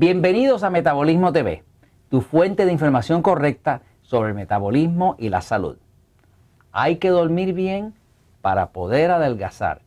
Bienvenidos a Metabolismo TV, tu fuente de información correcta sobre el metabolismo y la salud. Hay que dormir bien para poder adelgazar.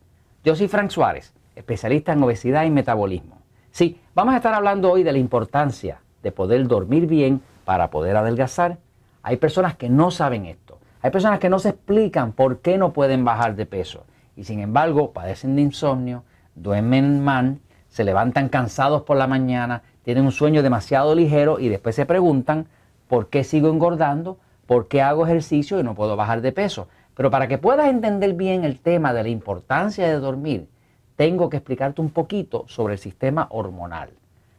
Yo soy Frank Suárez, especialista en obesidad y metabolismo. Sí, vamos a estar hablando hoy de la importancia de poder dormir bien para poder adelgazar. Hay personas que no saben esto. Hay personas que no se explican por qué no pueden bajar de peso y sin embargo padecen de insomnio, duermen mal, se levantan cansados por la mañana, tienen un sueño demasiado ligero y después se preguntan por qué sigo engordando, por qué hago ejercicio y no puedo bajar de peso. Pero para que puedas entender bien el tema de la importancia de dormir, tengo que explicarte un poquito sobre el sistema hormonal.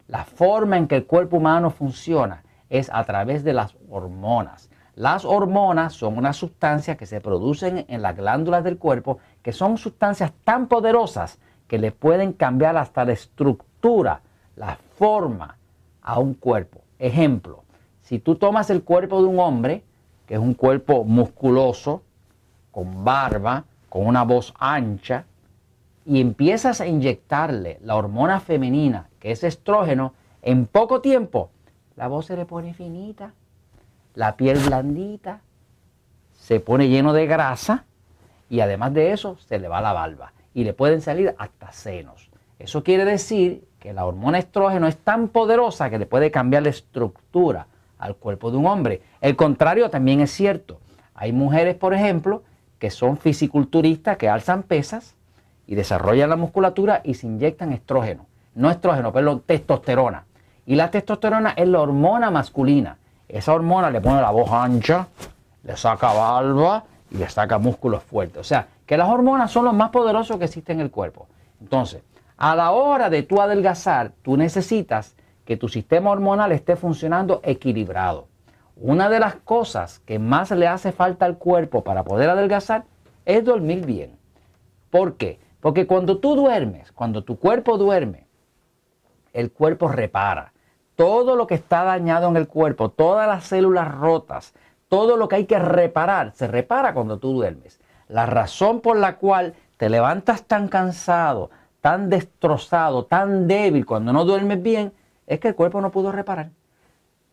La forma en que el cuerpo humano funciona es a través de las hormonas. Las hormonas son unas sustancias que se producen en las glándulas del cuerpo, que son sustancias tan poderosas que le pueden cambiar hasta la estructura, la forma a un cuerpo. Ejemplo, si tú tomas el cuerpo de un hombre, que es un cuerpo musculoso, con barba, con una voz ancha, y empiezas a inyectarle la hormona femenina, que es estrógeno, en poco tiempo, la voz se le pone finita, la piel blandita, se pone lleno de grasa y además de eso se le va la barba y le pueden salir hasta senos. Eso quiere decir que la hormona estrógeno es tan poderosa que le puede cambiar la estructura al cuerpo de un hombre. El contrario también es cierto. Hay mujeres, por ejemplo, que son fisiculturistas, que alzan pesas y desarrollan la musculatura y se inyectan estrógeno. No estrógeno, perdón, testosterona. Y la testosterona es la hormona masculina. Esa hormona le pone la voz ancha, le saca barba y le saca músculos fuertes. O sea, que las hormonas son los más poderosos que existen en el cuerpo. Entonces, a la hora de tú adelgazar, tú necesitas que tu sistema hormonal esté funcionando equilibrado. Una de las cosas que más le hace falta al cuerpo para poder adelgazar es dormir bien. ¿Por qué? Porque cuando tú duermes, cuando tu cuerpo duerme, el cuerpo repara. Todo lo que está dañado en el cuerpo, todas las células rotas, todo lo que hay que reparar, se repara cuando tú duermes. La razón por la cual te levantas tan cansado, tan destrozado, tan débil cuando no duermes bien, es que el cuerpo no pudo reparar.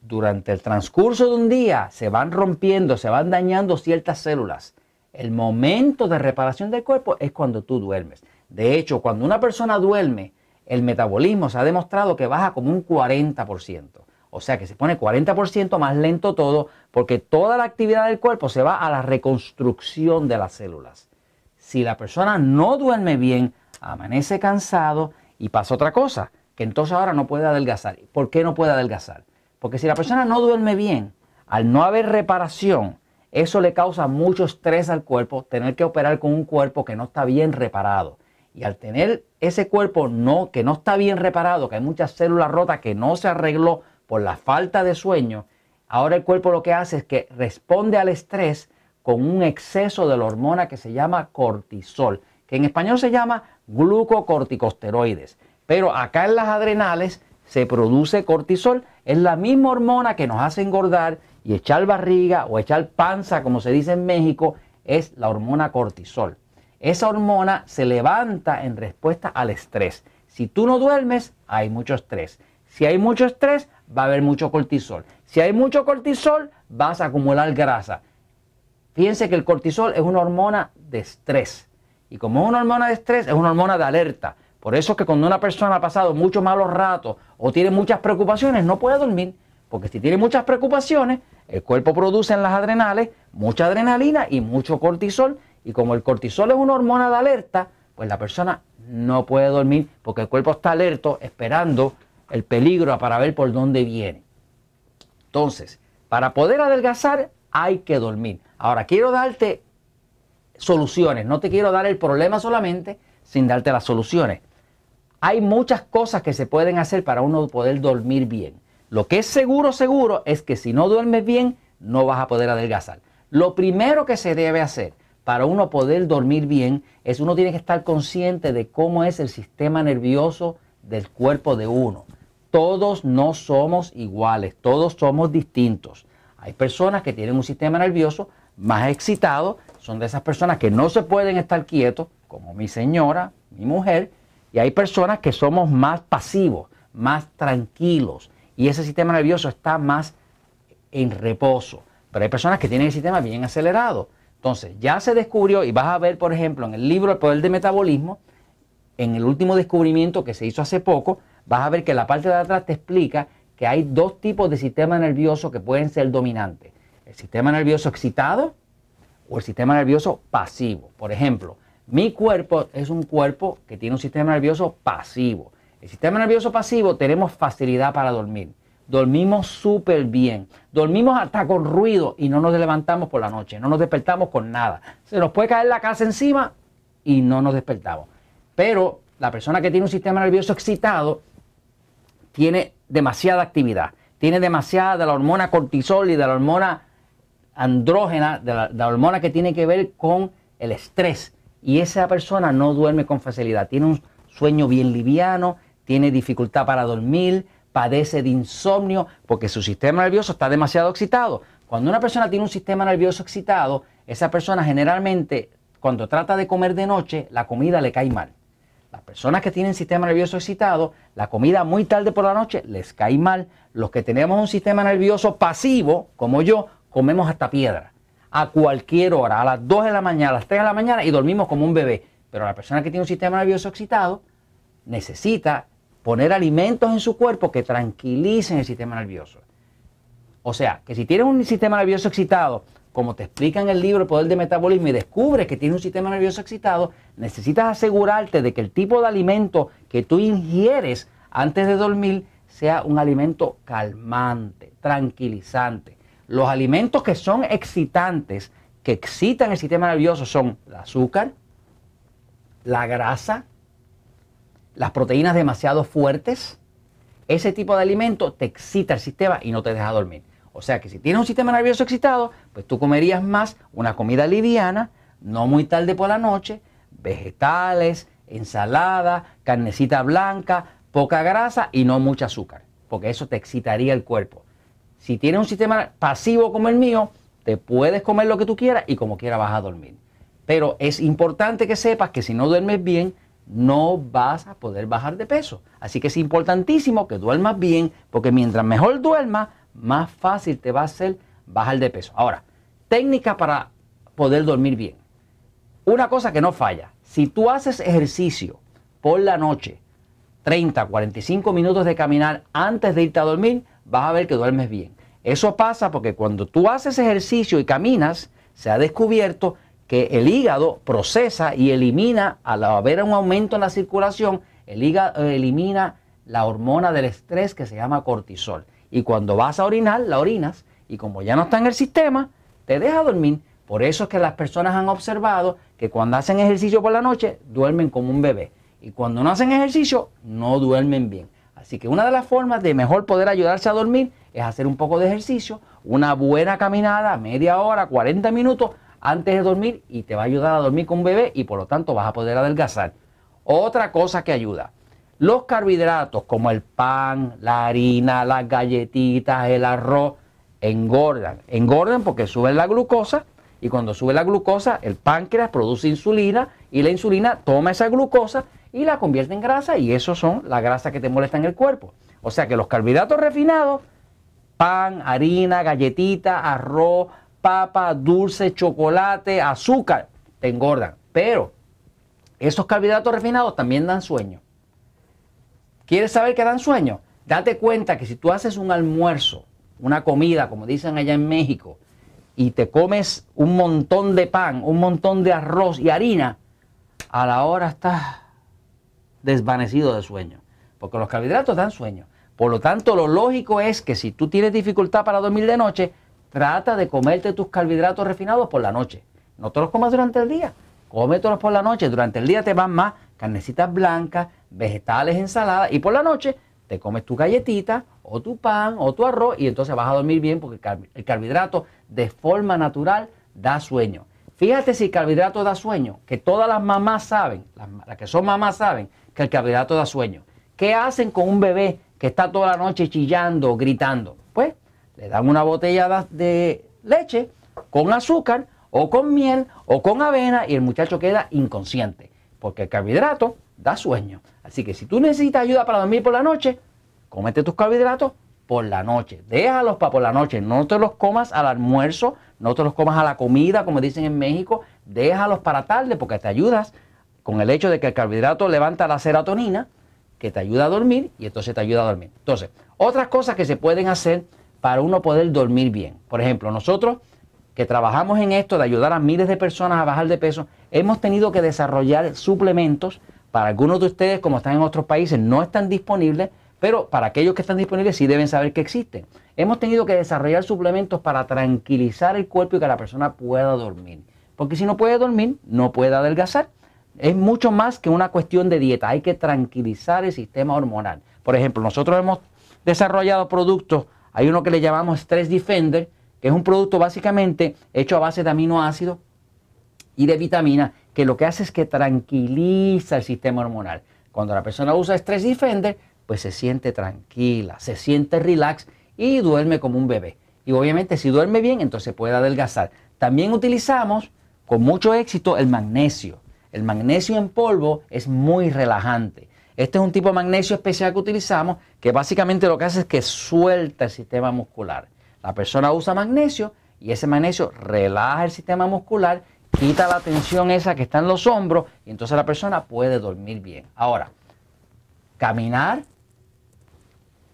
Durante el transcurso de un día se van rompiendo, se van dañando ciertas células. El momento de reparación del cuerpo es cuando tú duermes. De hecho, cuando una persona duerme, el metabolismo se ha demostrado que baja como un 40%. O sea que se pone 40% más lento todo porque toda la actividad del cuerpo se va a la reconstrucción de las células. Si la persona no duerme bien, amanece cansado y pasa otra cosa, que entonces ahora no puede adelgazar. ¿Por qué no puede adelgazar? Porque si la persona no duerme bien, al no haber reparación, eso le causa mucho estrés al cuerpo, tener que operar con un cuerpo que no está bien reparado. Y al tener ese cuerpo no, que no está bien reparado, que hay muchas células rotas que no se arregló por la falta de sueño, ahora el cuerpo lo que hace es que responde al estrés con un exceso de la hormona que se llama cortisol, que en español se llama glucocorticosteroides. Pero acá en las adrenales se produce cortisol, es la misma hormona que nos hace engordar y echar barriga o echar panza, como se dice en México, es la hormona cortisol esa hormona se levanta en respuesta al estrés. Si tú no duermes, hay mucho estrés. Si hay mucho estrés, va a haber mucho cortisol. Si hay mucho cortisol, vas a acumular grasa. Fíjense que el cortisol es una hormona de estrés. Y como es una hormona de estrés, es una hormona de alerta. Por eso es que cuando una persona ha pasado muchos malos ratos o tiene muchas preocupaciones, no puede dormir. Porque si tiene muchas preocupaciones, el cuerpo produce en las adrenales mucha adrenalina y mucho cortisol y como el cortisol es una hormona de alerta, pues la persona no puede dormir porque el cuerpo está alerto esperando el peligro para ver por dónde viene. Entonces, para poder adelgazar hay que dormir. Ahora, quiero darte soluciones, no te quiero dar el problema solamente sin darte las soluciones. Hay muchas cosas que se pueden hacer para uno poder dormir bien. Lo que es seguro, seguro, es que si no duermes bien, no vas a poder adelgazar. Lo primero que se debe hacer para uno poder dormir bien es uno tiene que estar consciente de cómo es el sistema nervioso del cuerpo de uno. Todos no somos iguales, todos somos distintos. Hay personas que tienen un sistema nervioso más excitado, son de esas personas que no se pueden estar quietos, como mi señora, mi mujer, y hay personas que somos más pasivos, más tranquilos y ese sistema nervioso está más en reposo. Pero hay personas que tienen el sistema bien acelerado. Entonces, ya se descubrió, y vas a ver, por ejemplo, en el libro El Poder del Metabolismo, en el último descubrimiento que se hizo hace poco, vas a ver que la parte de atrás te explica que hay dos tipos de sistema nervioso que pueden ser dominantes. El sistema nervioso excitado o el sistema nervioso pasivo. Por ejemplo, mi cuerpo es un cuerpo que tiene un sistema nervioso pasivo. El sistema nervioso pasivo tenemos facilidad para dormir. Dormimos súper bien. Dormimos hasta con ruido y no nos levantamos por la noche. No nos despertamos con nada. Se nos puede caer la casa encima y no nos despertamos. Pero la persona que tiene un sistema nervioso excitado tiene demasiada actividad. Tiene demasiada de la hormona cortisol y de la hormona andrógena, de la, hormona que tiene que ver con el estrés y esa persona no duerme con facilidad. Tiene un sueño bien liviano, tiene dificultad para dormir, padece de insomnio porque su sistema nervioso está demasiado excitado. Cuando una persona tiene un sistema nervioso excitado, esa persona generalmente cuando trata de comer de noche, la comida le cae mal. Las personas que tienen sistema nervioso excitado, la comida muy tarde por la noche les cae mal. Los que tenemos un sistema nervioso pasivo, como yo, comemos hasta piedra a cualquier hora, a las 2 de la mañana, a las 3 de la mañana y dormimos como un bebé. Pero la persona que tiene un sistema nervioso excitado necesita poner alimentos en su cuerpo que tranquilicen el sistema nervioso. O sea, que si tienes un sistema nervioso excitado, como te explica en el libro El Poder de Metabolismo y descubres que tienes un sistema nervioso excitado, necesitas asegurarte de que el tipo de alimento que tú ingieres antes de dormir sea un alimento calmante, tranquilizante. Los alimentos que son excitantes, que excitan el sistema nervioso, son el azúcar, la grasa, las proteínas demasiado fuertes. Ese tipo de alimento te excita el sistema y no te deja dormir. O sea que si tienes un sistema nervioso excitado, pues tú comerías más una comida liviana, no muy tarde por la noche, vegetales, ensalada, carnecita blanca, poca grasa y no mucho azúcar, porque eso te excitaría el cuerpo. Si tienes un sistema pasivo como el mío, te puedes comer lo que tú quieras y como quieras vas a dormir. Pero es importante que sepas que si no duermes bien, no vas a poder bajar de peso. Así que es importantísimo que duermas bien, porque mientras mejor duermas, más fácil te va a ser bajar de peso. Ahora, técnica para poder dormir bien. Una cosa que no falla, si tú haces ejercicio por la noche, 30, 45 minutos de caminar antes de irte a dormir, vas a ver que duermes bien. Eso pasa porque cuando tú haces ejercicio y caminas, se ha descubierto que el hígado procesa y elimina, al haber un aumento en la circulación, el hígado elimina la hormona del estrés que se llama cortisol. Y cuando vas a orinar, la orinas y como ya no está en el sistema, te deja dormir. Por eso es que las personas han observado que cuando hacen ejercicio por la noche, duermen como un bebé. Y cuando no hacen ejercicio, no duermen bien. Así que una de las formas de mejor poder ayudarse a dormir es hacer un poco de ejercicio, una buena caminada, media hora, 40 minutos antes de dormir y te va a ayudar a dormir con un bebé y por lo tanto vas a poder adelgazar. Otra cosa que ayuda, los carbohidratos como el pan, la harina, las galletitas, el arroz, engordan. Engordan porque suben la glucosa y cuando sube la glucosa el páncreas produce insulina y la insulina toma esa glucosa y la convierte en grasa y eso son las grasas que te molestan en el cuerpo. O sea que los carbohidratos refinados, pan, harina, galletita, arroz, papa, dulce, chocolate, azúcar, te engordan. Pero esos carbohidratos refinados también dan sueño. ¿Quieres saber qué dan sueño? Date cuenta que si tú haces un almuerzo, una comida, como dicen allá en México, y te comes un montón de pan, un montón de arroz y harina, a la hora estás desvanecido de sueño, porque los carbohidratos dan sueño. Por lo tanto, lo lógico es que si tú tienes dificultad para dormir de noche, trata de comerte tus carbohidratos refinados por la noche. No te los comas durante el día, cómetelos por la noche. Durante el día te van más carnecitas blancas, vegetales, ensaladas y por la noche te comes tu galletita o tu pan o tu arroz y entonces vas a dormir bien porque el carbohidrato de forma natural da sueño. Fíjate si el carbohidrato da sueño, que todas las mamás saben, las que son mamás saben que el carbohidrato da sueño. ¿Qué hacen con un bebé que está toda la noche chillando, gritando? Pues le dan una botella de leche con azúcar o con miel o con avena y el muchacho queda inconsciente, porque el carbohidrato da sueño. Así que si tú necesitas ayuda para dormir por la noche, cómete tus carbohidratos por la noche. Déjalos para por la noche. No te los comas al almuerzo, no te los comas a la comida, como dicen en México. Déjalos para tarde porque te ayudas con el hecho de que el carbohidrato levanta la serotonina, que te ayuda a dormir y entonces te ayuda a dormir. Entonces, otras cosas que se pueden hacer para uno poder dormir bien. Por ejemplo, nosotros que trabajamos en esto de ayudar a miles de personas a bajar de peso, hemos tenido que desarrollar suplementos. Para algunos de ustedes, como están en otros países, no están disponibles, pero para aquellos que están disponibles sí deben saber que existen. Hemos tenido que desarrollar suplementos para tranquilizar el cuerpo y que la persona pueda dormir. Porque si no puede dormir, no puede adelgazar. Es mucho más que una cuestión de dieta. Hay que tranquilizar el sistema hormonal. Por ejemplo, nosotros hemos desarrollado productos, hay uno que le llamamos Stress Defender, que es un producto básicamente hecho a base de aminoácidos y de vitaminas, que lo que hace es que tranquiliza el sistema hormonal. Cuando la persona usa Stress Defender, pues se siente tranquila, se siente relax y duerme como un bebé. Y obviamente si duerme bien, entonces puede adelgazar. También utilizamos con mucho éxito el magnesio. El magnesio en polvo es muy relajante. Este es un tipo de magnesio especial que utilizamos que básicamente lo que hace es que suelta el sistema muscular. La persona usa magnesio y ese magnesio relaja el sistema muscular, quita la tensión esa que está en los hombros y entonces la persona puede dormir bien. Ahora, caminar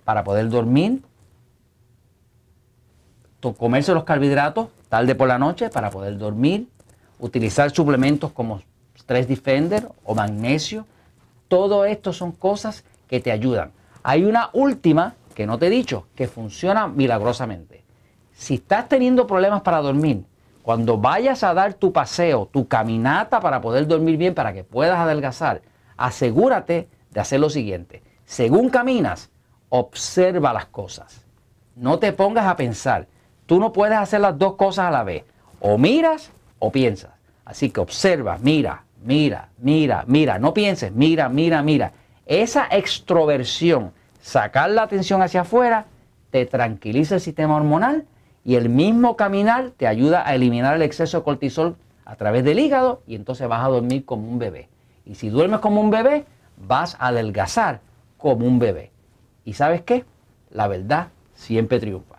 para poder dormir, comerse los carbohidratos tarde por la noche para poder dormir, utilizar suplementos como Stress Defender o magnesio. Todo esto son cosas que te ayudan. Hay una última que no te he dicho, que funciona milagrosamente. Si estás teniendo problemas para dormir, cuando vayas a dar tu paseo, tu caminata para poder dormir bien, para que puedas adelgazar, asegúrate de hacer lo siguiente. Según caminas, observa las cosas. No te pongas a pensar. Tú no puedes hacer las dos cosas a la vez. O miras o piensas. Así que observa, mira, mira, mira, mira. No pienses, mira, mira, mira. Esa extroversión, sacar la atención hacia afuera, te tranquiliza el sistema hormonal y el mismo caminar te ayuda a eliminar el exceso de cortisol a través del hígado y entonces vas a dormir como un bebé. Y si duermes como un bebé, vas a adelgazar como un bebé. ¿Y sabes qué? La verdad siempre triunfa.